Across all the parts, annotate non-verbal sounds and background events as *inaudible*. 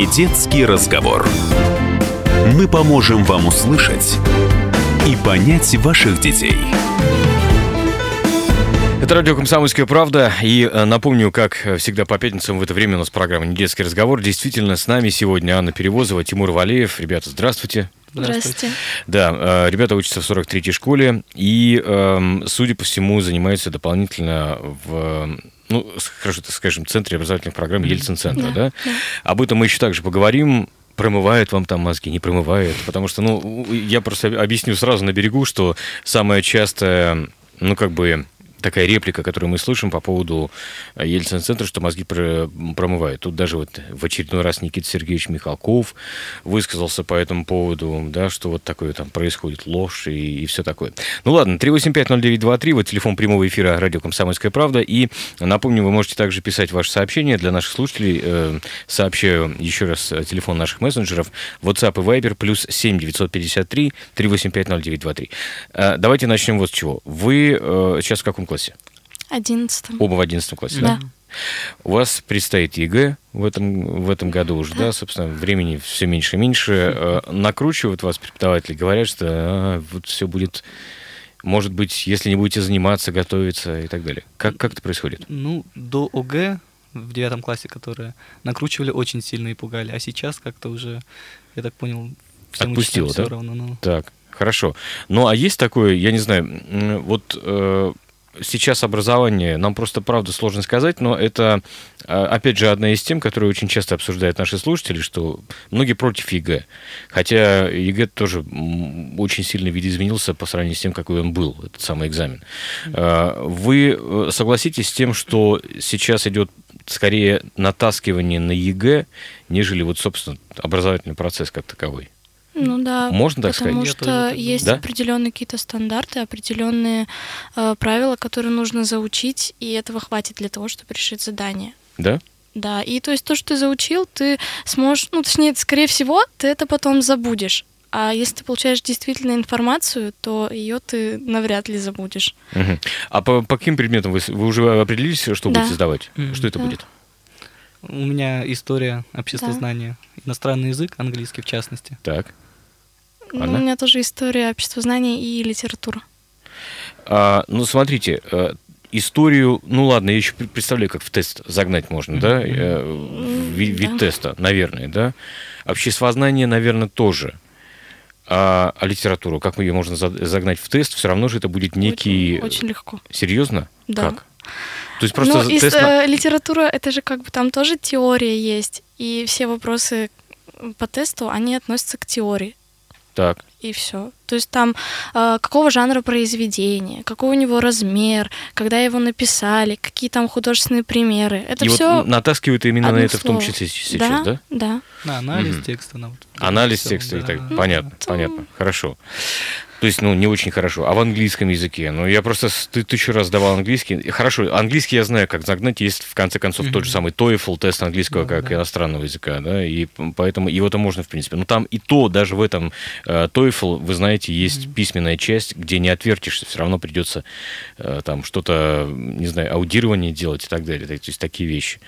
Не детский разговор. Мы поможем вам услышать и понять ваших детей. Это радио «Комсомольская правда». И э, напомню, как всегда по пятницам в это время у нас программа «Недетский разговор». Действительно, с нами сегодня Анна Перевозова, Тимур Валеев. Ребята, здравствуйте. Здравствуйте. Да, э, ребята учатся в 43-й школе и, эм, судя по всему, занимаются дополнительно в ну, хорошо, так скажем, центре образовательных программ Ельцин-центра, да, Да, да. Об этом мы еще также поговорим. Промывает вам там мозги, не промывает. Потому что, ну, я просто объясню сразу на берегу, что самая частая, ну, как бы, такая реплика, которую мы слышим по поводу э, Ельцин-центра, что мозги про- промывают. Тут даже вот в очередной раз Никита Сергеевич Михалков высказался по этому поводу, да, что вот такое там происходит, ложь и, и все такое. Ну ладно, 3850923, вот телефон прямого эфира радио «Комсомольская правда». И напомню, вы можете также писать ваши сообщения для наших слушателей. Э, сообщаю еще раз э, телефон наших мессенджеров. WhatsApp и Viber плюс 7 953 3850923. Э, давайте начнем вот с чего. Вы сейчас в каком классе? Одиннадцатом. Оба в 11 классе, Да. У вас предстоит ЕГЭ в этом, в этом году уже, да, собственно, времени все меньше и меньше. Э, Накручивают вас преподаватели, говорят, что а, вот все будет, может быть, если не будете заниматься, готовиться и так далее. Как, как это происходит? Ну, до ОГЭ в девятом классе, которые накручивали очень сильно и пугали, а сейчас как-то уже, я так понял, всем Отпустило, да? всё равно. Ну, Так, хорошо. Ну, а есть такое, я не знаю, вот э, сейчас образование, нам просто, правда, сложно сказать, но это, э, опять же, одна из тем, которые очень часто обсуждают наши слушатели, что многие против ЕГЭ. Хотя ЕГЭ тоже очень сильно видоизменился по сравнению с тем, какой он был, этот самый экзамен. Э, Вы э, согласитесь с тем, что сейчас идет скорее натаскивание на ЕГЭ, нежели вот, собственно, образовательный процесс как таковой? Ну да. Можно так потому сказать? Я что есть. Да? определенные какие-то стандарты, определенные э, правила, которые нужно заучить, и этого хватит для того, чтобы решить задание. Да? Да, и то есть то, что ты заучил, ты сможешь, ну, точнее, скорее всего, ты это потом забудешь. А если ты получаешь действительно информацию, то ее ты навряд ли забудешь. Мгм. А по, по каким предметам вы, вы уже определились, что Да. будете сдавать? Мгм. Что это Да. будет? У меня история, обществознание, иностранный язык, английский в частности. Так. Ну, у меня тоже история обществознания и литература. А, ну, смотрите, э, историю, ну ладно, я еще пр- представляю, как в тест загнать можно, да? Э, в ви- вид да. теста, наверное, да? Обществознание, наверное, тоже. А, а литературу, как ее можно за- загнать в тест? Все равно же это будет некий... Очень, очень легко. Серьезно? Да. Как? То есть просто ну, и тест на- э, литература, это же как бы там тоже теория есть, и все вопросы по тесту, они относятся к теории, Так. и все. То есть там э, какого жанра произведения, какой у него размер, когда его написали, какие там художественные примеры. Это и все вот натаскивают именно на это в том числе сейчас, да? Да. На анализ Мгм. текста. На вот Анализ текста и да. так. Понятно, там- понятно. Хорошо. То есть, ну, не очень хорошо. А в английском языке? Ну, я просто ты тысячу раз давал английский. Хорошо, английский я знаю, как загнать. Есть, в конце концов, тот же самый TOEFL, тест английского Да, как да. иностранного языка, да, и поэтому его-то можно, в принципе. Но там и то, даже в этом э, TOEFL, вы знаете, есть письменная часть, где не отвертишься, все равно придется э, там что-то, не знаю, аудирование делать и так далее. То есть такие вещи.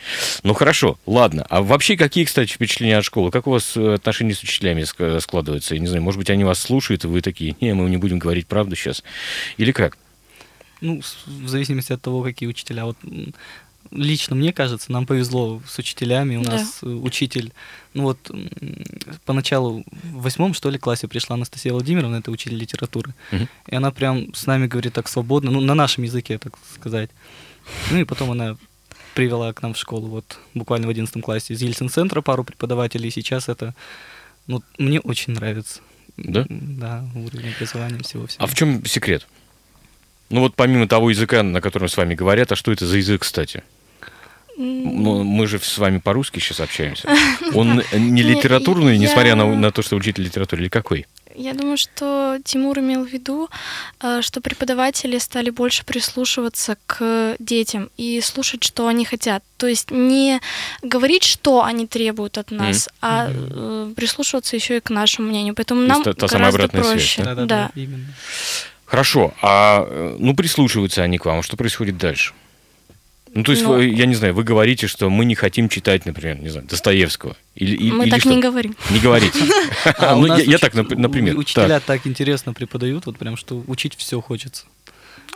Ну, хорошо, ладно. А вообще какие, кстати, впечатления от школы? Как у вас э, отношения с учителями ск- складываются? Я не знаю, может быть, они вас слушают, и вы такие, не, мы не будем говорить правду сейчас. Или как? Ну, в зависимости от того, какие учителя. Вот лично мне кажется, нам повезло с учителями. У Да. нас э, учитель, ну вот поначалу в восьмом, что ли, классе пришла Анастасия Владимировна, это учитель литературы. Мгм. И она прям с нами говорит так свободно, ну, на нашем языке, так сказать. Ну и потом она привела к нам в школу, вот буквально в одиннадцатом классе, из Ельцин-центра пару преподавателей. Сейчас это, ну, мне очень нравится. Да? Да, уровень образования всего-всего. А в чем секрет? Ну вот помимо того языка, на котором с вами говорят, а что это за язык, кстати? Ну, мы же с вами по-русски сейчас общаемся. *laughs* Он не Не, литературный, несмотря на, на то, что учитель литературы, или какой? Я думаю, что Тимур имел в виду, э, что преподаватели стали больше прислушиваться к детям и слушать, что они хотят. То есть не говорить, что они требуют от нас, а э, прислушиваться еще и к нашему мнению. Поэтому То нам та- та самая гораздо обратная связь, проще. да? Да-да-да, именно. Хорошо, а э, ну прислушиваются они к вам, что происходит дальше? Ну, то есть, Ну. вы, я не знаю, вы говорите, что мы не хотим читать, например, не знаю, Достоевского. Или, Мы или так что? не говорим. Не говорите. *laughs* *laughs* А Ну, я- так, нап- например. Учителя так интересно преподают, вот прям, что учить все хочется.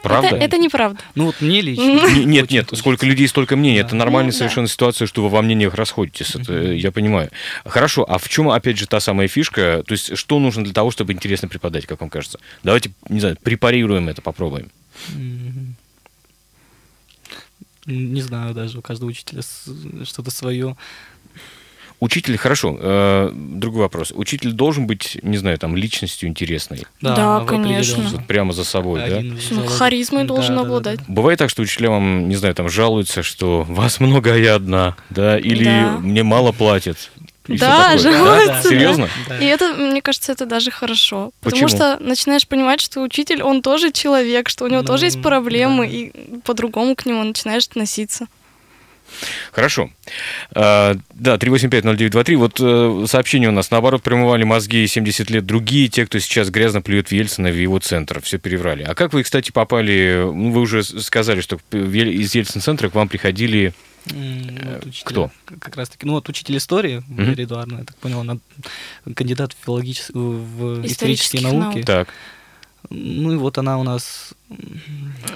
Правда? Это, это неправда. Ну вот мне лично. *laughs* Не- Нет, очень нет, хочется. сколько людей, столько мнений. Да. Это нормальная Ну, да. совершенно ситуация, что вы во мнениях расходитесь. Это я понимаю. Хорошо, а в чем, опять же, та самая фишка? То есть, что нужно для того, чтобы интересно преподать, как вам кажется? Давайте, не знаю, препарируем это, попробуем. Не знаю даже, у каждого учителя что-то свое. Учитель, хорошо, э, другой вопрос. Учитель должен быть, не знаю, там, личностью интересной. Да, в конечно. прямо за собой, да? Один из Ну, залог- харизмой Да, должен да, да, обладать. да. Бывает так, что учителя вам, не знаю, там жалуются, что вас много, а я одна, да, или Да. мне мало платят. И Да, жалуются, да. Серьезно? Да. И это, мне кажется, это даже хорошо. Потому что начинаешь понимать, что учитель, он тоже человек, что у него Ну, тоже есть проблемы, да. и по-другому к нему начинаешь относиться. Хорошо. А, да, 3850923. Вот э, сообщение у нас. Наоборот, промывали мозги 70 лет другие, те, кто сейчас грязно плюет в Ельцина, в его центр. Все переврали. А как вы, кстати, попали... Ну, вы уже сказали, что из Ельцин-центра к вам приходили... Э, вот учителя кто? Как раз таки, ну вот учитель истории, Мгм. Валерия Эдуардовна, я так понял, она кандидат в, филологичес- в исторические науки. наук. Так, Ну и вот она у нас...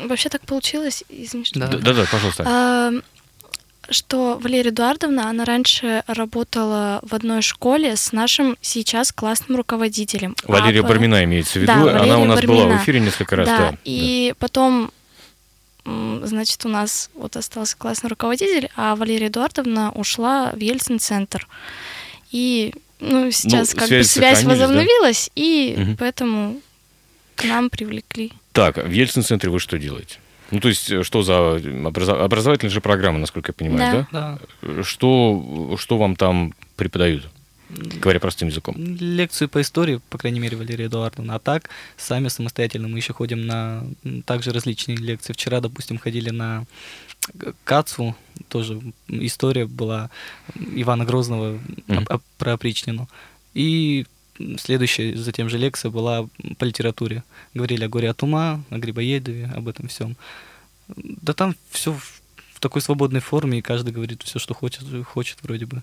Вообще так получилось, извини, что Да. да-да, пожалуйста. А, что Валерия Эдуардовна, она раньше работала в одной школе с нашим сейчас классным руководителем. Валерия А Бармина имеется в виду. Да, Она у Валерия нас была в Бармина. эфире несколько раз. Да, Да, и потом, м, значит, у нас вот остался классный руководитель, а Валерия Эдуардовна ушла в Ельцин-центр. И, ну, сейчас как бы связи связь сохранились, да? возобновилась, и Мгм. поэтому к нам привлекли. Так, в Ельцин-центре вы что делаете? Ну, то есть, что за образо- образовательная же программа, насколько я понимаю, да? Да. Да. Что, что вам там преподают, говоря простым языком? Лекцию по истории, по крайней мере, Валерия Эдуардовна. А так, сами самостоятельно мы еще ходим на также различные лекции. Вчера, допустим, ходили на Кацу, тоже история была Ивана Грозного об- об- про опричнину. И следующая затем же лекция была по литературе. Говорили о горе от ума, о Грибоедове, об этом всем. Да там все в такой свободной форме, и каждый говорит все, что хочет, хочет вроде бы.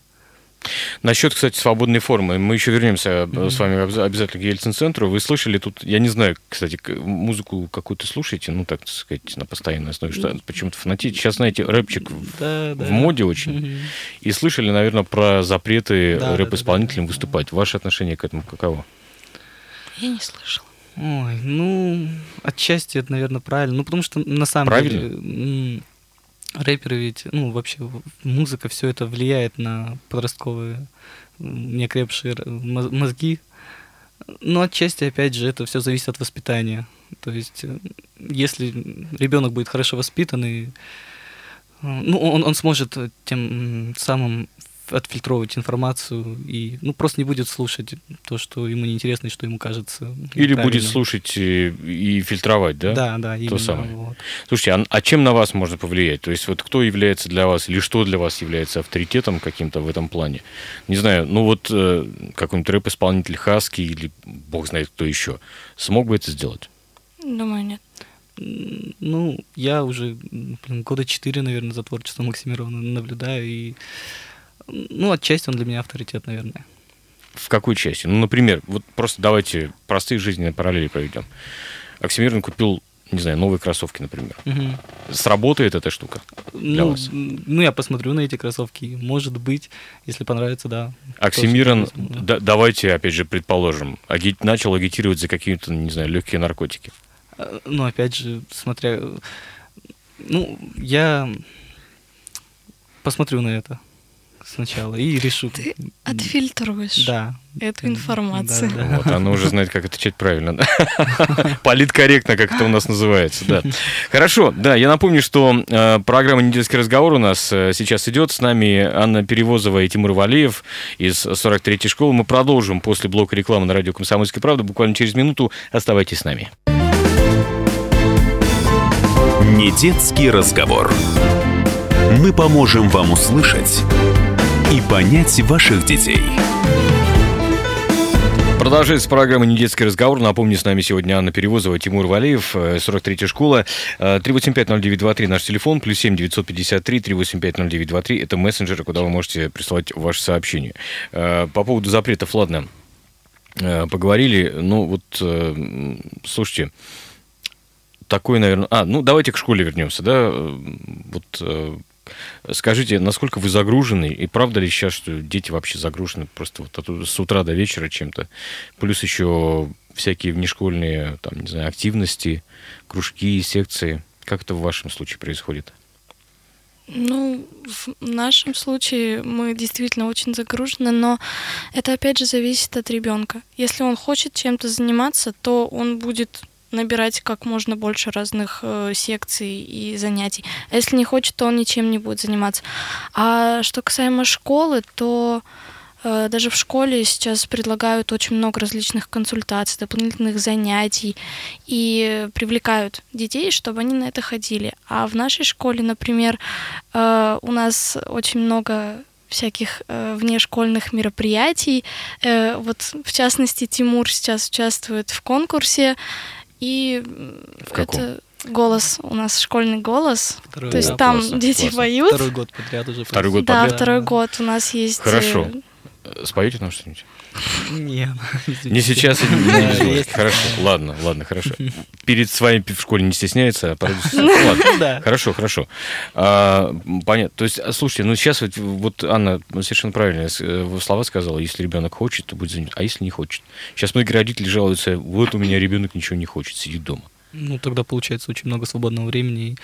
Насчет, кстати, свободной формы. Мы еще вернемся Мгм. с вами обяза- обязательно к Ельцин-центру. Вы слышали тут, я не знаю, кстати, музыку какую-то слушаете, ну, так сказать, на постоянной основе, что почему-то фанатите. Сейчас, знаете, рэпчик в- Да, да. в моде очень. Мгм. И слышали, наверное, про запреты Да, да, рэп-исполнителям да, да. выступать. Ваше отношение к этому каково? Я не слышала. Ой, ну, отчасти это, наверное, правильно. Ну, потому что на самом Правильно? деле м, рэперы ведь, ну, вообще музыка, все это влияет на подростковые неокрепшие мозги. Но отчасти, опять же, это все зависит от воспитания. То есть, э, если ребенок будет хорошо воспитанный, э, ну, он, он сможет тем самым отфильтровывать информацию и ну просто не будет слушать то, что ему неинтересно и что ему кажется. Или будет слушать и, и фильтровать, да? Да, да, именно. самое. вот. Слушайте, а, а чем на вас можно повлиять? То есть вот кто является для вас, или что для вас является авторитетом каким-то в этом плане? Не знаю, ну вот э, какой-нибудь рэп-исполнитель Хаски или бог знает кто еще. Смог бы это сделать? Думаю, нет. Ну, я уже блин, года четыре, наверное, за творчеством Максимирона наблюдаю, и ну, отчасти он для меня авторитет, наверное. В какой части? Ну, например, вот просто давайте простые жизненные параллели проведем. Оксимирон купил, не знаю, новые кроссовки, например. Мгм. Сработает эта штука? Для Ну, вас? ну, я посмотрю на эти кроссовки, может быть, если понравится, да. Оксимирон, да. да- давайте, опять же, предположим, аги- начал агитировать за какие-то, не знаю, легкие наркотики. А, Ну, опять же, смотря... Ну, я посмотрю на это сначала и решу. Ты отфильтруешь Да. эту информацию. Да, да. Вот, она уже знает, как отвечать правильно. *laughs* Политкорректно, как это у нас называется, да. Хорошо, да, я напомню, что э, программа «Недельский разговор» у нас э, сейчас идет. С нами Анна Перевозова и Тимур Валеев из 43-й школы. Мы продолжим после блока рекламы на радио «Комсомольская правда». Буквально через минуту оставайтесь с нами. Недетский разговор. Мы поможем вам услышать и понять ваших детей. Продолжается программа «Недетский разговор». Напомню, с нами сегодня Анна Перевозова, Тимур Валеев, 43-я школа. 3850923 наш телефон, плюс 7 953 3850923. Это мессенджеры, куда вы можете присылать ваши сообщения. По поводу запретов, ладно, поговорили. Ну, вот, слушайте, такой, наверное... А, ну, давайте к школе вернемся, да? Вот Скажите, насколько вы загружены, и правда ли сейчас, что дети вообще загружены просто вот с утра до вечера чем-то? Плюс еще всякие внешкольные, там, не знаю, активности, кружки, секции. Как это в вашем случае происходит? Ну, в нашем случае мы действительно очень загружены, но это опять же зависит от ребенка. Если он хочет чем-то заниматься, то он будет набирать как можно больше разных э, секций и занятий. А если не хочет, то он ничем не будет заниматься. А что касаемо школы, то э, даже в школе сейчас предлагают очень много различных консультаций, дополнительных занятий и привлекают детей, чтобы они на это ходили. А в нашей школе, например, э, у нас очень много всяких э, внешкольных мероприятий. Э, вот, в частности, Тимур сейчас участвует в конкурсе и в каком? это голос у нас школьный голос. Второй, То есть да, там классно, дети классно. поют. Второй год подряд уже. Второй год да, подряд? второй год у нас есть. э, Хорошо. Споете нам что-нибудь? Не, *laughs* Не сейчас, и *laughs* не. Хорошо, ладно, ладно, хорошо. Перед своим в школе не стесняется, а *laughs* Да. хорошо, хорошо. А, понятно. То есть, а, слушайте, ну сейчас вот, Анна совершенно правильно э, слова сказала. Если ребенок хочет, то будет занят. А если не хочет? Сейчас многие родители жалуются, вот у меня ребенок ничего не хочет, сидит дома. Ну, тогда получается очень много свободного времени. и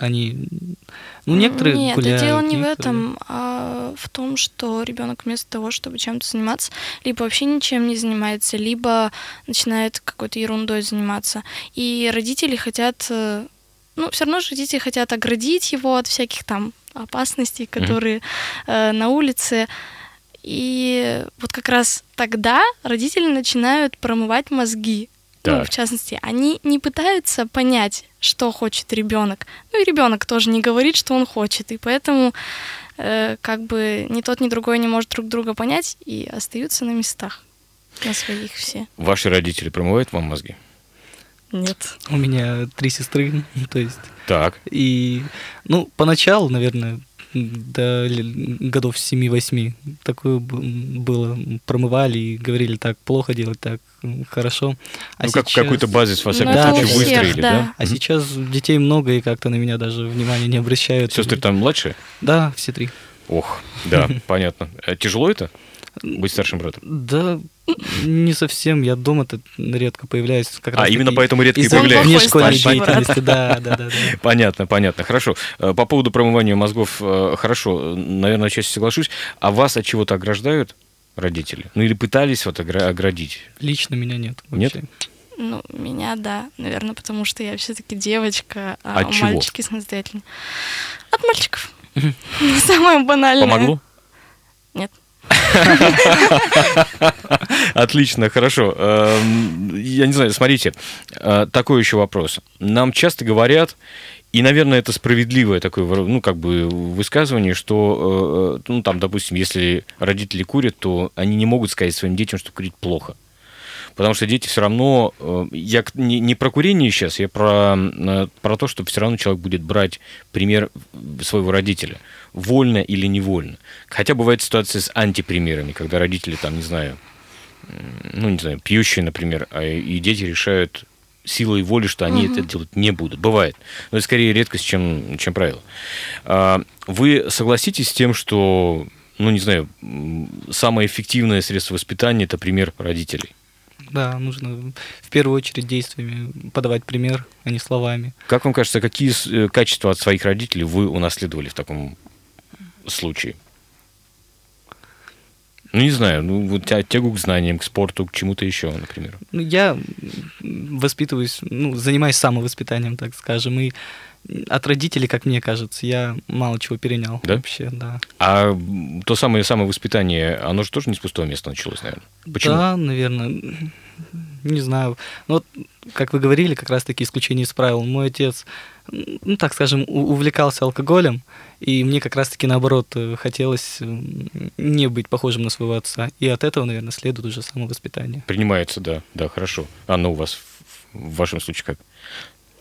Они, ну, некоторые Нет, гуляют, дело не в некоторые- этом, а в том, что ребенок вместо того, чтобы чем-то заниматься, либо вообще ничем не занимается, либо начинает какой-то ерундой заниматься. И родители хотят, э, ну, все равно же дети хотят оградить его от всяких там опасностей, которые э, на улице. И вот как раз тогда родители начинают промывать мозги. Ну, Так. в частности, они не пытаются понять, что хочет ребенок. Ну и ребенок тоже не говорит, что он хочет. И поэтому э, как бы ни тот, ни другой не может друг друга понять и остаются на местах. На своих все. Ваши родители промывают вам мозги? Нет. У меня три сестры, *laughs* то есть Так. И, ну, поначалу, наверное, до годов 7-8 такое было. Промывали и говорили, так плохо делать, так хорошо. А ну, как сейчас- какой-то базис, во всяком Ну, случае, всех, выстроили, да? да. А сейчас детей много, и как-то на меня даже внимания не обращают. Сестры там младшие? Да, все три. Ох, да, *laughs* понятно. А тяжело это? Быть старшим братом? Да, не совсем. Я дома-то редко появляюсь. Как А, раз именно поэтому редко и из-за Он плохой старший деятельности, да, да, да. да. *laughs* Понятно, понятно. Хорошо. Э, По поводу промывания мозгов, э, хорошо, наверное, отчасти соглашусь. А вас от чего-то ограждают родители? Ну или пытались вот огра- оградить? Лично меня нет. Нет? вообще. Ну, меня да, наверное, потому что я все-таки девочка, а От чего? мальчики самостоятельно. От мальчиков. *laughs* Самое банальное. Помогло? *laughs* Отлично, хорошо. Эм, Я не знаю, смотрите, э, такой еще вопрос. Нам часто говорят, и, наверное, это справедливое такое, ну, как бы высказывание, что, э, э, ну, там, допустим, если родители курят, то они не могут сказать своим детям, что курить плохо. Потому что дети все равно... э, Я не, не про курение сейчас, я про, э, про то, что все равно человек будет брать пример своего родителя. Вольно или невольно. Хотя бывает ситуация с антипримерами, когда родители, там, не знаю, ну, не знаю, пьющие, например, а и дети решают силой воли, что они это делать не будут. Бывает. Но это скорее редкость, чем, чем правило. А, Вы согласитесь с тем, что, ну, не знаю, самое эффективное средство воспитания – это пример родителей? Да, нужно в первую очередь действиями подавать пример, а не словами. Как вам кажется, какие э, качества от своих родителей вы унаследовали в таком случае? Ну, не знаю, ну, вот тя- тягу к знаниям, к спорту, к чему-то еще, например. Ну, я воспитываюсь, ну, занимаюсь самовоспитанием, так скажем, и от родителей, как мне кажется, я мало чего перенял Да? вообще, да. А то самое самовоспитание, оно же тоже не с пустого места началось, наверное. Почему? Да, наверное. Не знаю. Ну, вот, как вы говорили, как раз-таки исключение из правил. Мой отец, ну, так скажем, увлекался алкоголем, и мне как раз-таки наоборот э, хотелось не быть похожим на своего отца. И от этого, наверное, следует уже самовоспитание. Принимается, да, да, хорошо. Анна, у вас в вашем случае как?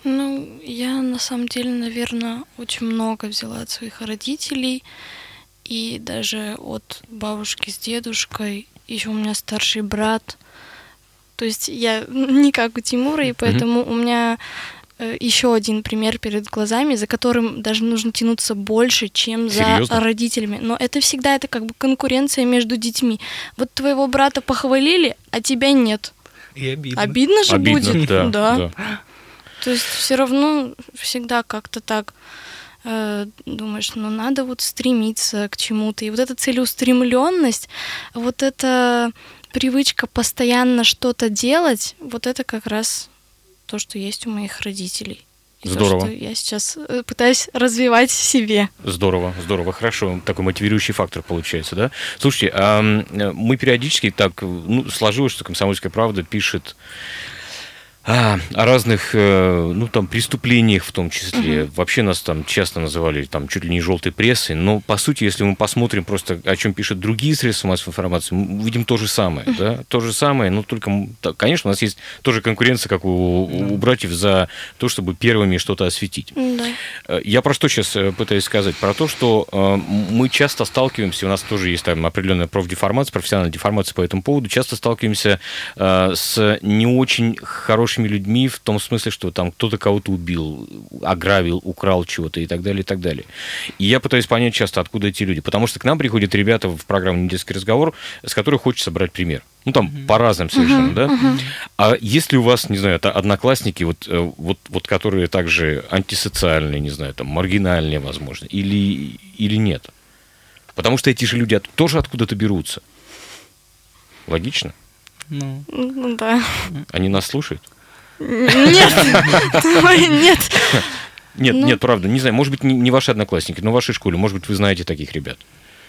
Ну, я на самом деле, наверное, очень много взяла от своих родителей и даже от бабушки с дедушкой. Еще у меня старший брат. То есть я *laughs* не как у Тимура, и поэтому у меня еще один пример перед глазами, за которым даже нужно тянуться больше, чем за Серьезно? родителями. Но это всегда это как бы конкуренция между детьми. Вот твоего брата похвалили, а тебя нет. И обидно. Обидно же Обидно, будет. да, да. То есть все равно всегда как-то так э, думаешь, ну надо вот стремиться к чему-то. И вот эта целеустремленность, вот эта привычка постоянно что-то делать, вот это как раз то, что есть у моих родителей. И Здорово. то, что я сейчас э, пытаюсь развивать в себе. Здорово, здорово, хорошо. Такой мотивирующий фактор получается, да? Слушайте, а мы периодически так, ну, сложилось, что «Комсомольская правда» пишет о разных, э, ну, там, преступлениях в том числе. Вообще нас там часто называли там чуть ли не желтой прессой, но, по сути, если мы посмотрим просто, о чем пишут другие средства массовой информации, мы увидим то же самое, да? То же самое, но только, конечно, у нас есть тоже конкуренция, как у, у братьев, за то, чтобы первыми что-то осветить. Да. Э, Я про что сейчас пытаюсь сказать? Про то, что э, мы часто сталкиваемся, у нас тоже есть там определенная профдеформация, профессиональная деформация по этому поводу, часто сталкиваемся э, с не очень хорошими людьми в том смысле, что там кто-то кого-то убил, ограбил, украл чего-то и так далее, и так далее. И я пытаюсь понять часто, откуда эти люди. Потому что к нам приходят ребята в программу «Недетский разговор», с которых хочется брать пример. Ну, там по разным совершенно, да? А если у вас, не знаю, это одноклассники, вот, э, вот, вот которые также антисоциальные, не знаю, там, маргинальные, возможно, или, или нет? Потому что эти же люди от- тоже откуда-то берутся. Логично? Ну, Ну да. Они нас слушают? Нет. Нет. Нет, Ну. нет, правда, не знаю, может быть, не, не ваши одноклассники, но в вашей школе, может быть, вы знаете таких ребят.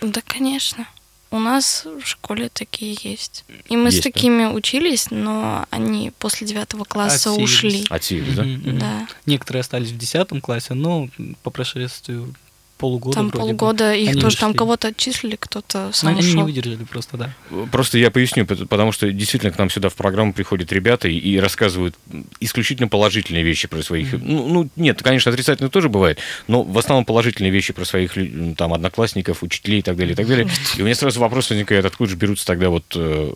Да, конечно. У нас в школе такие есть. И мы Есть, с да? такими учились, но они после девятого класса Отсеялись. ушли. Отсеялись, да? мгм. Да. Некоторые остались в 10 классе, но по прошествию полугода Там вроде бы, полгода их они тоже там ушли. кого-то отчислили, кто-то сам они не ушел. выдержали просто, да. Просто я поясню, пот- потому что действительно к нам сюда в программу приходят ребята и, и рассказывают исключительно положительные вещи про своих. Ну, ну, нет, конечно, отрицательные тоже бывает, но в основном положительные вещи про своих там одноклассников, учителей и так далее, и так далее. *laughs* И у меня сразу вопрос возникает, откуда же берутся тогда вот э,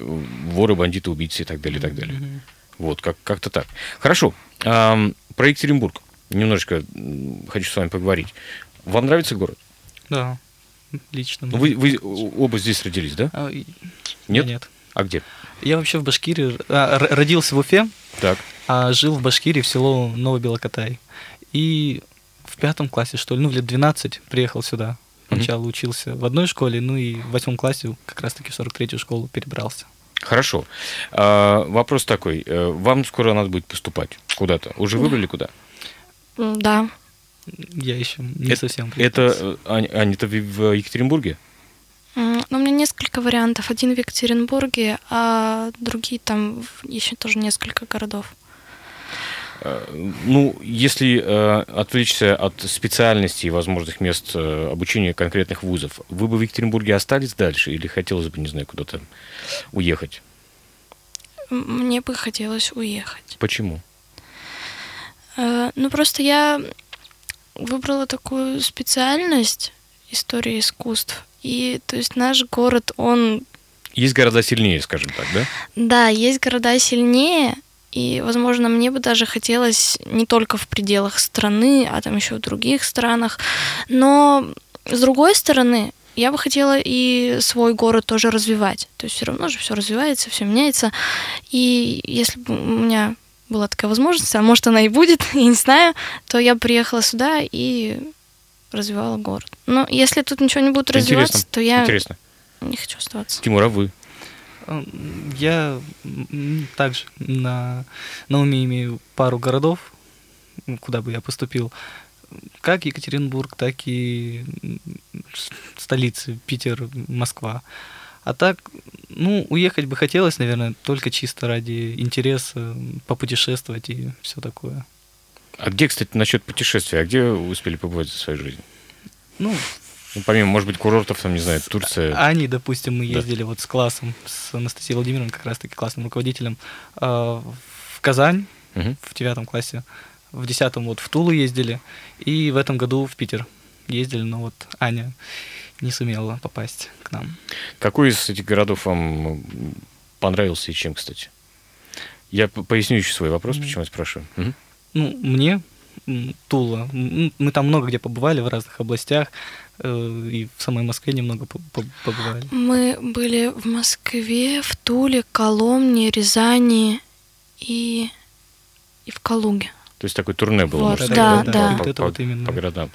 воры, бандиты, убийцы и так далее, и так далее. Вот, как- как-то так. Хорошо. Ам, про Екатеринбург немножечко хочу с вами поговорить. Вам нравится город? Да, лично. Ну, Вы, вы оба здесь родились, да? А, Нет? Нет. А где? Я вообще в Башкирии, а, родился в Уфе, Так. а жил в Башкирии в село Новобелокотай. И в пятом классе, что ли, ну, лет 12 приехал сюда. Сначала учился в одной школе, ну и в восьмом классе как раз-таки в 43-ю школу перебрался. Хорошо. А, вопрос такой. Э, Вам скоро надо будет поступать куда-то. Уже выбрали куда? Да. Я еще не Это- совсем Это, Ань, Ань, это в Екатеринбурге? Ну, у меня несколько вариантов. Один в Екатеринбурге, а другие там еще тоже несколько городов. Э, Ну, если э, отвлечься от специальностей и возможных мест э, обучения конкретных вузов, вы бы в Екатеринбурге остались дальше или хотелось бы, не знаю, куда-то уехать? Мне бы хотелось уехать. Почему? Э, Ну, просто я выбрала такую специальность история искусств. И, то есть, наш город, он Есть города сильнее, скажем так, да? Да, есть города сильнее, и, возможно, мне бы даже хотелось не только в пределах страны, а там еще в других странах. Но, с другой стороны, я бы хотела и свой город тоже развивать. То есть все равно же все развивается, все меняется. И если бы у меня была такая возможность, а может она и будет, *laughs* я не знаю, то я приехала сюда и развивала город. Но если тут ничего не будет развиваться, Интересно. то я Интересно. не хочу оставаться. Тимур, а вы? М, Я также на, на уме имею пару городов, куда бы я поступил. Как Екатеринбург, так и столицы, Питер, Москва. А так, ну, уехать бы хотелось, наверное, только чисто ради интереса, попутешествовать и все такое. А где, кстати, насчет путешествия? А где вы успели побывать за свою жизнь? Ну, Ну, помимо, может быть, курортов, там, не знаю, Турция. Они, допустим, мы Да. ездили вот с классом, с Анастасией Владимировной, как раз-таки классным руководителем, э, в Казань Мгм. в девятом классе, в десятом вот в Тулу ездили, и в этом году в Питер ездили, но вот Аня не сумела попасть к нам. Какой из этих городов вам м, понравился и чем, кстати? Я поясню еще свой вопрос, почему я спрашиваю. Мгм. Ну, мне Тула, мы там много где побывали, в разных областях, э, и в самой Москве немного по- по- побывали. Мы были в Москве, в Туле, Коломне, Рязани и, и в Калуге. То есть такое турне было, Вот, можно да, сказать, да. по- Вот это по- вот именно. по городам.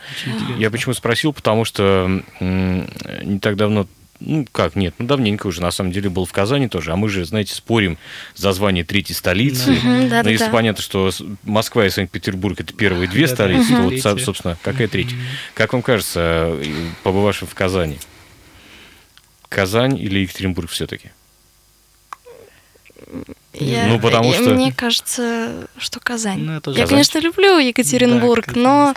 Я почему спросил, потому что не так давно, ну как, нет, ну давненько уже, на самом деле, был в Казани тоже, а мы же, знаете, спорим за звание третьей столицы. Да. Да, Но если да. понятно, что Москва и Санкт-Петербург это первые две столицы, то вот, собственно, какая третья? Как вам кажется, э, побывавшим в Казани? Казань или Екатеринбург все-таки? Я- Ну, потому я- что- Мне кажется, что Казань. Ну, я я, Казань. конечно, люблю Екатеринбург, Да, но.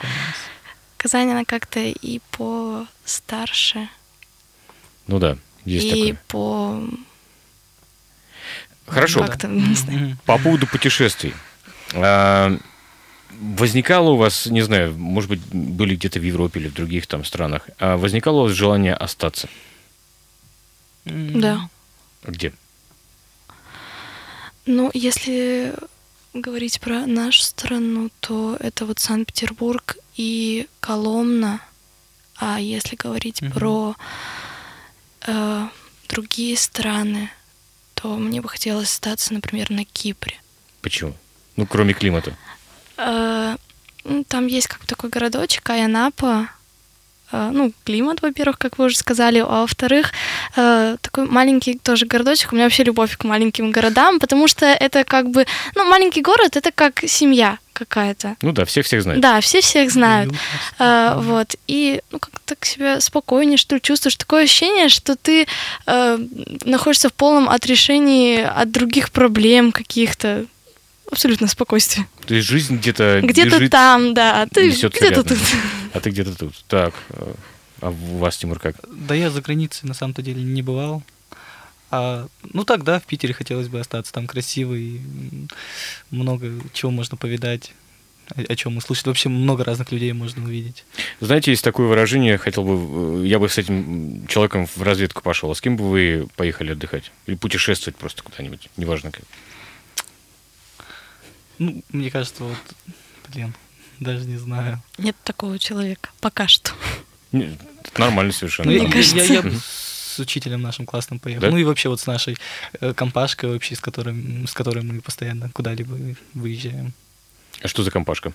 Казань, она как-то и постарше, Ну да, есть и такое. по... Хорошо, Как-то, не знаю. По поводу путешествий. А, Возникало у вас, не знаю, может быть, были где-то в Европе или в других там странах, а возникало у вас желание остаться? Да. Где? Ну, если говорить про нашу страну, то это вот Санкт-Петербург и Коломна. А если говорить Мгм. про э, другие страны, то мне бы хотелось остаться, например, на Кипре. Почему? Ну, кроме климата. Э, ну, Там есть как такой городочек Айанапа. Э, Ну, климат, во-первых, как вы уже сказали, а во-вторых, э, такой маленький тоже городочек. У меня вообще любовь к маленьким городам, потому что это как бы, ну, маленький город это как семья какая-то. Ну да, всех всех знают. Да, все всех знают. А, вот. И ну, как-то так себя спокойнее, что ли, чувствуешь. Такое ощущение, что ты э, находишься в полном отрешении от других проблем каких-то. Абсолютно спокойствие. То есть жизнь где-то Где-то бежит, там, да, а ты где-то рядом. тут. а ты где-то тут. Так, а у вас, Тимур, как? Да я за границей на самом-то деле не бывал. А, ну так, да, в Питере хотелось бы остаться. Там красиво и много чего можно повидать, о, чем услышать. Вообще много разных людей можно увидеть. Знаете, есть такое выражение, хотел бы, э, я бы с этим человеком в разведку пошел. А с кем бы вы поехали отдыхать? Или путешествовать просто куда-нибудь, неважно как. Ну, мне кажется, вот, блин, даже не знаю. Нет такого человека. Пока что. Не, это Нормально совершенно. Ну, я, Мне нормально. кажется. я- я бы с учителем нашим классным поехал. Да? Ну и вообще вот с нашей э, компашкой вообще, с которой, с которой мы постоянно куда-либо выезжаем. А что за компашка?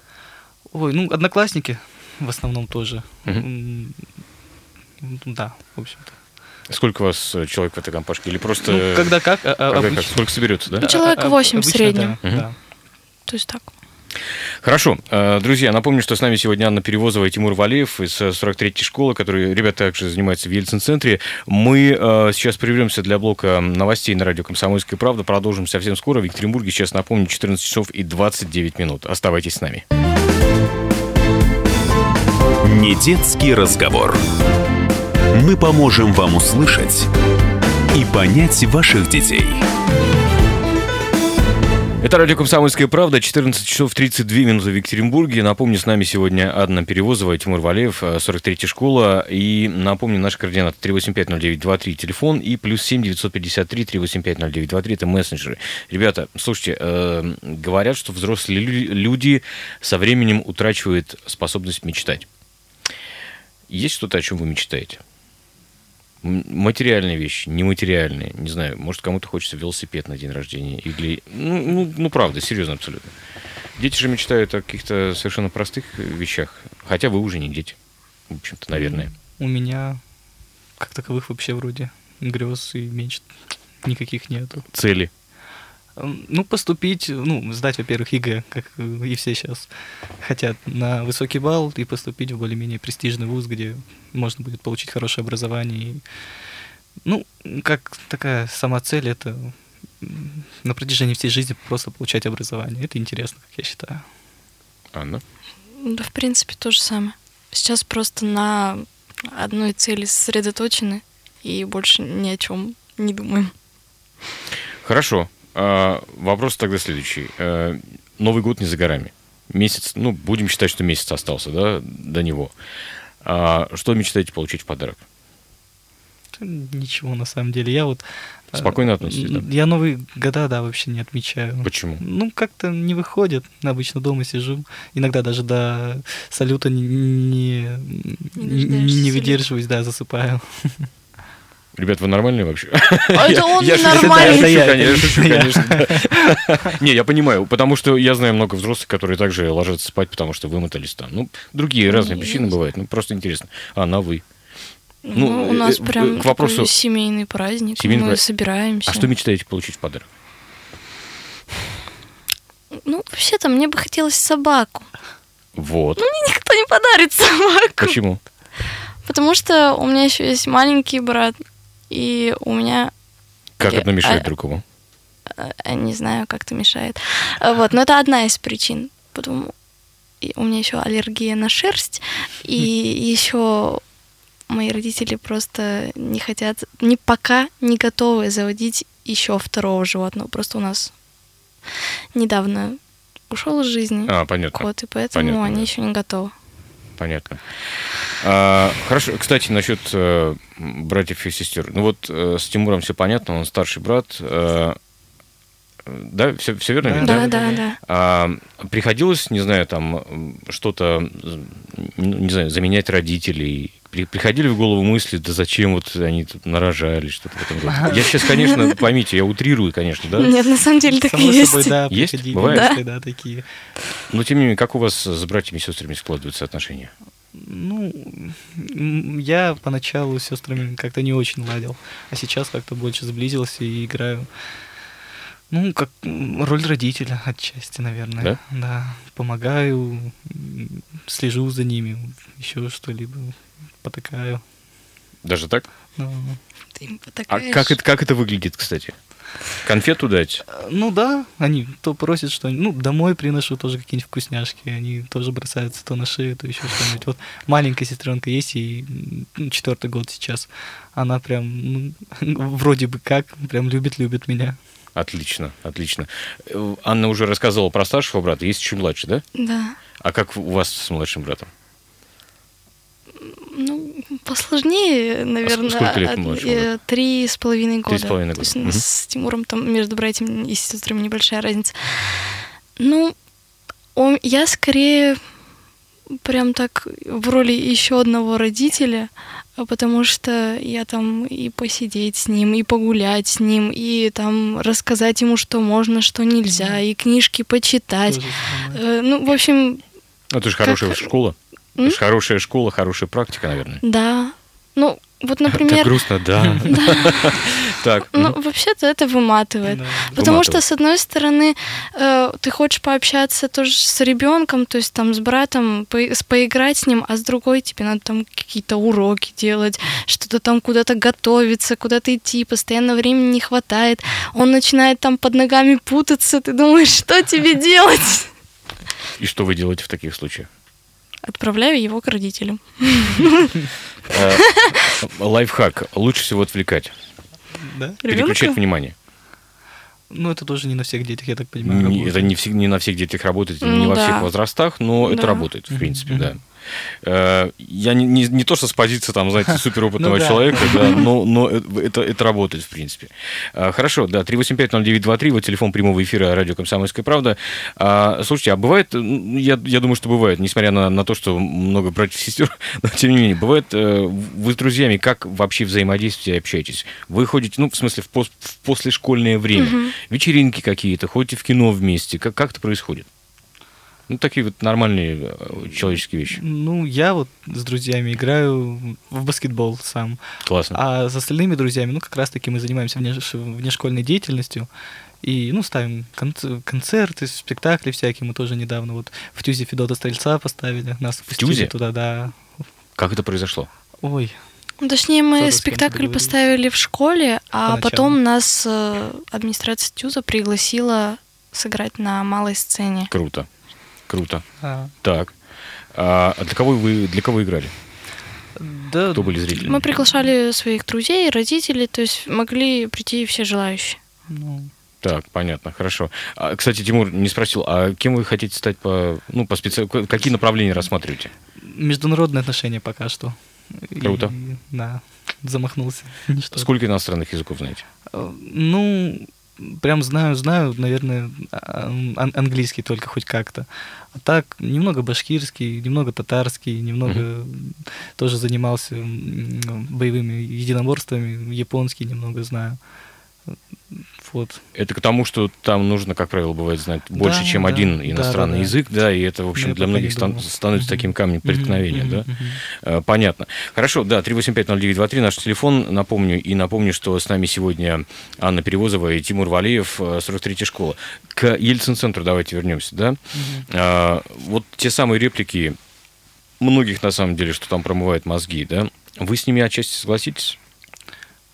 Ой, ну, одноклассники в основном тоже. Ну Да, в общем-то. Сколько у вас э, человек в этой компашке? Или просто... Ну, когда как, а- а когда как? обычно- Сколько соберется, да? Ну, человек а- а- восемь в среднем. да, Мгм. да. То есть так. Хорошо. Э, Друзья, напомню, что с нами сегодня Анна Перевозова и Тимур Валеев из э, 43-й школы, которые, ребята, также занимаются в Ельцин-центре. Мы э, сейчас прервемся для блока новостей на радио «Комсомольская правда». Продолжим совсем скоро. В Екатеринбурге сейчас, напомню, 14 часов и 29 минут. Оставайтесь с нами. Не детский разговор. Мы поможем вам услышать и понять ваших детей. Это радио «Комсомольская правда», 14 часов 32 минуты в Екатеринбурге. Напомню, с нами сегодня Анна Перевозова Тимур Валеев, э, 43-я школа. И напомню, наши координаты 3850923, телефон, и плюс 7 953 3850923, это мессенджеры. Ребята, слушайте, э, говорят, что взрослые лю- люди со временем утрачивают способность мечтать. Есть что-то, о чем вы мечтаете? Материальные вещи, нематериальные. Не знаю, может, кому-то хочется велосипед на день рождения. Или... Ну, ну, ну, правда, серьезно абсолютно. Дети же мечтают о каких-то совершенно простых вещах. Хотя вы уже не дети. В общем-то, наверное. У меня как таковых вообще вроде грез и мечт никаких нету. Цели. Ну, поступить, ну, сдать, во-первых, ЕГЭ, как и все сейчас хотят, на высокий балл и поступить в более-менее престижный вуз, где можно будет получить хорошее образование и Ну, как такая сама цель, это на протяжении всей жизни просто получать образование. Это интересно, как я считаю. Анна? Да, в принципе, то же самое. Сейчас просто на одной цели сосредоточены и больше ни о чем не думаем. Хорошо. А, вопрос тогда следующий. Э, Новый год не за горами. Месяц, ну, будем считать, что месяц остался, да, до него. А, что мечтаете получить в подарок? Да Ничего, на самом деле. Я вот... э, Спокойно относитесь, да? Я Новые года, да, вообще не отмечаю. Почему? Ну, как-то не выходит. Обычно дома сижу. Иногда даже до салюта не, не, не, не выдерживаюсь, да, засыпаю. *laughs* Ребят, вы нормальные вообще? А это *laughs* он Я нормальный. Я шучу, конечно. Не, я понимаю, потому что я знаю много взрослых, которые также ложатся спать, потому что вымотались там. Ну, другие разные Не, причины бывают. Ну, просто интересно. А, на вы. Ну, Ну, у нас э, прям к вопросу- семейный праздник. Семейный мы праздник. собираемся. А что мечтаете получить в подарок? Ну, вообще-то мне бы хотелось собаку. Вот. Никто не подарит собаку. Почему? Потому что у меня еще есть маленький брат, и у меня, Как одно мешает а- другому? э, не знаю, как-то мешает. А Вот, но это одна из причин. Потом у меня еще аллергия на шерсть, и еще мои родители просто не хотят, не пока не готовы заводить еще второго животного. Просто у нас недавно ушел из жизни А, понятно. кот, и поэтому Понятно, они да. еще не готовы. Понятно. А, хорошо, кстати, насчет э, братьев и сестер. Ну вот э, с Тимуром все понятно, он старший брат. э, да, все, все верно? Да, Да, да, да, да. да. А, приходилось, не знаю, там что-то, не знаю, заменять родителей? При- Приходили в голову мысли, да зачем вот они тут нарожали, что-то в этом роде? *laughs* Я сейчас, конечно, поймите, я утрирую, конечно, да? Нет, на самом деле так и Само есть. собой, да, Есть? Бывает? мысли, да, такие. Но тем не менее, как у вас с братьями и сестрами складываются отношения? Ну, я поначалу с сестрами как-то не очень ладил, а сейчас как-то больше сблизился и играю. Ну, как роль родителя отчасти, наверное. Да? Да. Помогаю, слежу за ними, еще что-либо потакаю. Даже так? Ну, Ты им А потакаешь. как это, как это выглядит, кстати? Конфету дать? э, ну да, они то просят что Ну, домой приношу тоже какие-нибудь вкусняшки. Они тоже бросаются то на шею, то еще что-нибудь. Вот маленькая сестренка есть, м, четвертый год сейчас. Она прям, ну, *laughs* вроде бы как, прям любит-любит меня. Отлично, отлично. Э, Анна уже рассказывала про старшего брата, есть еще младший, да? Да. А как у вас с младшим братом? Ну, посложнее, наверное. сколько лет младшему э, Три с половиной года. Три с половиной То есть года. у нас с Тимуром там между братьями и сестрами небольшая разница. Ну, он, я скорее прям так в роли еще одного родителя, а потому что я там и посидеть с ним, и погулять с ним, и там рассказать ему, что можно, что нельзя, и книжки почитать. Э, Ну, в общем, Ну, это же Как- хорошая школа. М? Это же хорошая школа, хорошая практика, наверное. да. Ну, вот, Так например, грустно, да. *laughs* Так, Ну, вообще-то это выматывает. Потому что, с одной стороны, э, ты хочешь пообщаться тоже с ребенком, то есть там с братом, поиграть с ним, а с другой тебе надо там какие-то уроки делать, что-то там куда-то готовиться, куда-то идти, постоянно времени не хватает. Он начинает там под ногами путаться, ты думаешь, что тебе делать? и что вы делаете в таких случаях? Отправляю его к родителям. Э, Лайфхак. Лучше всего отвлекать. Да? Переключать внимание. Ну, это тоже не на всех детях, я так понимаю. Не- работает. Это не, всег- не на всех детях работает, не Ну во да. всех возрастах, но это Да. работает, в принципе, да. Э, Я не, не, не то, что с позиции, там, знаете, суперопытного Ну да. человека, да, *laughs* но, но это, это работает, в принципе. А, Хорошо, да, 3850923, вот телефон прямого эфира радио «Комсомольская правда». А, Слушайте, а бывает, я, я думаю, что бывает, несмотря на, на то, что много братьев и сестер, *laughs* но тем не менее, бывает, э, вы с друзьями как вообще взаимодействуете и общаетесь? Вы ходите, ну, в смысле, в, пос- в послешкольное время, вечеринки какие-то, ходите в кино вместе, как, как это происходит? Ну, такие вот нормальные э, человеческие вещи. Ну, я вот с друзьями играю в баскетбол сам. Классно. А с остальными друзьями, ну, как раз-таки мы занимаемся внеш- внешкольной деятельностью. И, ну, ставим конц- концерты, спектакли всякие. Мы тоже недавно вот в Тюзе Федота Стрельца поставили. Нас впустили Тюзе? туда, да. Как это произошло? Ой, Ну, Точнее, мы спектакль поставили в школе, а Поначалу. потом нас э, администрация Тюза пригласила сыграть на малой сцене. Круто. Круто. А, Так. А для кого вы для кого играли? да, Кто были зрители? Мы приглашали своих друзей, родителей, то есть могли прийти все желающие. ну, Так, понятно, хорошо. А, кстати, Тимур не спросил, а кем вы хотите стать по, ну, по специ... Какие направления рассматриваете? международные отношения пока что. Круто. И, да, замахнулся. *laughs* Сколько иностранных языков знаете? Э, Ну, прям знаю, знаю, наверное, а- ан- английский только хоть как-то. А так, немного башкирский, немного татарский, немного тоже занимался боевыми единоборствами, японский немного знаю. Вот. Это к тому, что там нужно, как правило, бывает знать больше, Да, чем да, один иностранный да, да. язык, да, и это, в общем, Я для многих стан- становится таким камнем преткновения, да? Э, Понятно. Хорошо, да, 3850923 наш телефон, напомню, и напомню, что с нами сегодня Анна Перевозова и Тимур Валеев, э, 43-я школа. К Ельцин-центру давайте вернемся, да? А, Вот те самые реплики многих, на самом деле, что там промывает мозги, да? Вы с ними отчасти согласитесь?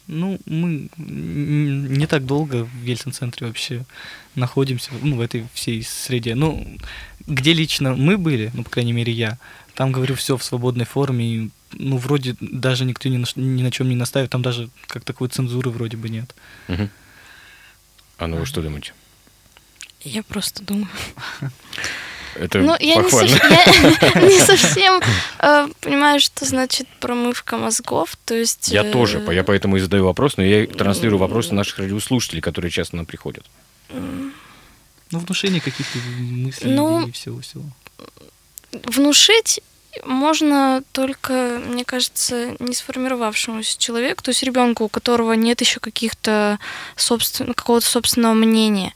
Ну, мы не так долго в Ельцин-центре вообще находимся, ну, в этой всей среде. Ну, где лично мы были, ну, по крайней мере, я, там, говорю, все в свободной форме, и, ну, вроде даже никто ни на, ни на чем не наставит, там даже как такой цензуры вроде бы нет. Мгм. Анна, вы что думаете? Я просто думаю. *laughs* Это Ну, я не, похвально. *laughs* не совсем э, понимаю, что значит промывка мозгов. То есть. Я э, тоже, я поэтому и задаю вопрос, но я транслирую вопросы наших радиослушателей, которые часто нам приходят. Ну, внушение каких-то мыслей Ну, и всего-всего. внушить можно только, мне кажется, не сформировавшемуся человеку, то есть ребенку, у которого нет еще каких-то собствен... какого-то собственного мнения.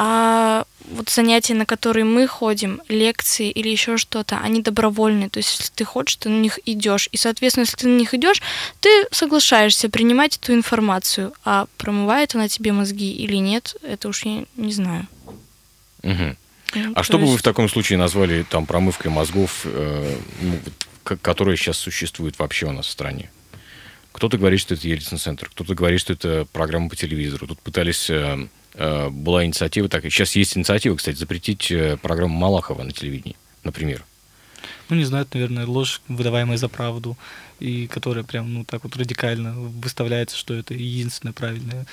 А вот занятия, на которые мы ходим, лекции или еще что-то, они добровольные. То есть, если ты хочешь, ты на них идешь. И, соответственно, если ты на них идешь, ты соглашаешься принимать эту информацию. А промывает она тебе мозги или нет, это уж я не знаю. Ну, А то что бы вы есть- в таком случае назвали там промывкой мозгов, э, ну, вот, к- которая сейчас существует вообще у нас в стране? Кто-то говорит, что это Ельцин-центр, кто-то говорит, что это программа по телевизору. Тут пытались, э, была инициатива такая, сейчас есть инициатива, кстати, запретить э, программу Малахова на телевидении, например. Ну, не знаю, это, наверное, ложь, выдаваемая за правду, и которая прям, ну, так вот радикально выставляется, что это единственная правильная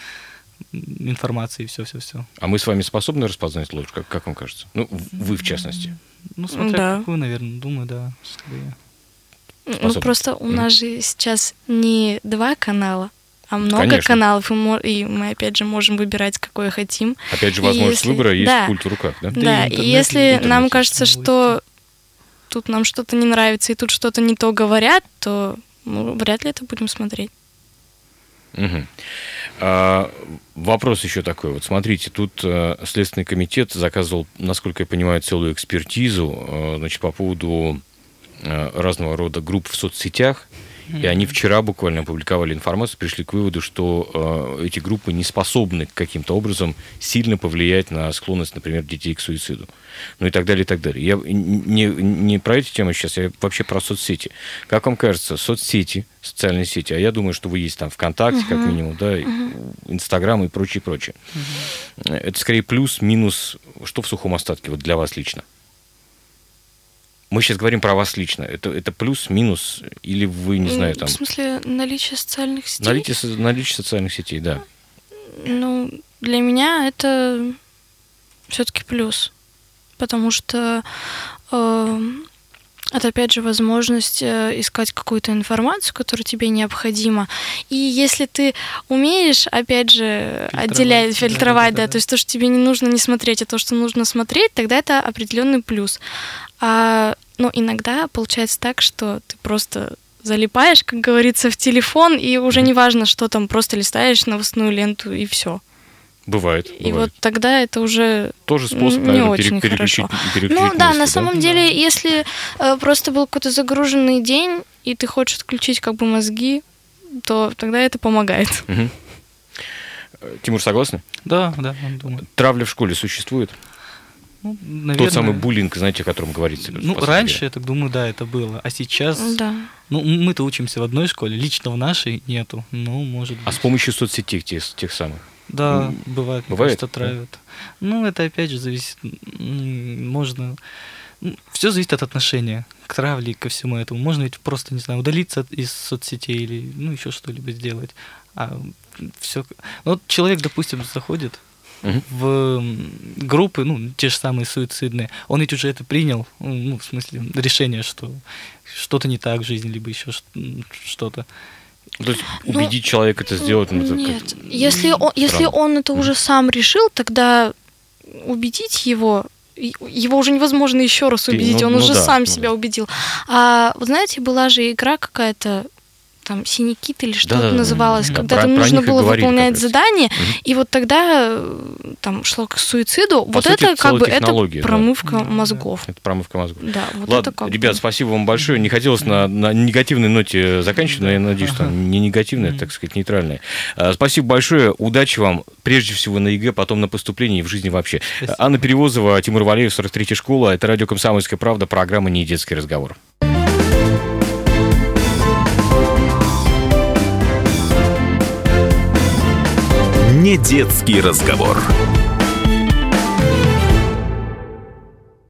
информация и все-все-все. А мы с вами способны распознать ложь, как, как вам кажется? Ну, вы в частности. Ну, смотря Да. какую, наверное, думаю, да. скорее. Ну, просто у Мгм. нас же сейчас не два канала, много Конечно. каналов, и, мо- и мы, опять же, можем выбирать, какой хотим. Опять же, возможность если- выбора есть да. пульт в руках, да? Да Да, и и интернет, если и интернет нам кажется, что тут нам что-то не нравится, и тут что-то не то говорят, то мы вряд ли это будем смотреть. Мгм. А, вопрос еще такой. Вот смотрите, тут э, Следственный комитет заказывал, насколько я понимаю, целую экспертизу э, значит, по поводу э, разного рода групп в соцсетях. И они вчера буквально опубликовали информацию, пришли к выводу, что э, эти группы не способны каким-то образом сильно повлиять на склонность, например, детей к суициду. Ну и так далее, и так далее. Я не, не про эти темы сейчас, я вообще про соцсети. Как вам кажется, соцсети, социальные сети, а я думаю, что вы есть там ВКонтакте, как минимум, да, и Инстаграм и прочее, прочее. Это скорее плюс, минус, что в сухом остатке вот для вас лично? Мы сейчас говорим про вас лично. Это, это плюс, минус, или вы, не знаю, там... В смысле, наличие социальных сетей? Наличие, наличие социальных сетей, да. Ну, для меня это все-таки плюс. Потому что э, это, опять же, возможность э, искать какую-то информацию, которая тебе необходима. И если ты умеешь, опять же, Фильтровать, отделять, да, фильтровать, да, да-да-да. то есть то, что тебе не нужно не смотреть, а то, что нужно смотреть, тогда это определенный плюс. А, но иногда получается так, что ты просто залипаешь, как говорится, в телефон, и уже не важно, что там, просто листаешь новостную ленту, и все. Бывает. И бывает. вот тогда это уже Тоже способ, не наверное, очень пере- переключить, хорошо. переключить Ну да, мысли, на самом Да. деле, если э, просто был какой-то загруженный день, и ты хочешь отключить как бы мозги, то тогда это помогает. Э, Тимур, согласны? Да, да, он думает. Травля в школе существует? Ну, наверное, Тот самый буллинг, знаете, о котором говорится. Ну, раньше, я так думаю, да, это было. А сейчас, Да. ну, мы-то учимся в одной школе, лично в нашей нету. Ну, может быть. А с помощью соцсетей тех, тех самых. Да, М, бывает, бывает, просто да? травят. Ну, это опять же зависит, можно... Все зависит от отношения к травле и ко всему этому. Можно ведь просто, не знаю, удалиться из соцсетей или, ну, еще что-либо сделать. А все... Ну, вот человек, допустим, заходит В группы, ну, те же самые суицидные, он ведь уже это принял, ну, в смысле, решение, что что-то не так в жизни, либо еще что-то. То есть Ну, убедить человека это сделать, ну, это Нет, как- если он, если он это уже сам решил, тогда убедить его его уже невозможно еще раз Ты- убедить, ну- он ну уже да, сам ну себя да. убедил. А вот знаете, была же игра какая-то там синий кит или что-то Да-да-да. называлось, Да, когда про- там про нужно было говорили выполнять задание, Мгм. и вот тогда э, там шло к суициду. вот сути, это как бы это да. промывка Да, да. мозгов. Это промывка мозгов. Да, вот Ладно, это как ребят, бы. спасибо вам большое. Не хотелось на, на негативной ноте заканчивать, но я надеюсь, что не негативная, так сказать, нейтральная. А, Спасибо большое. Удачи вам, прежде всего на ЕГЭ, потом на поступлении и в жизни вообще. Спасибо. Анна Перевозова, Тимур Валеев, 43-я школа. Это радио «Комсомольская правда», программа «Не детский разговор». Не детский разговор.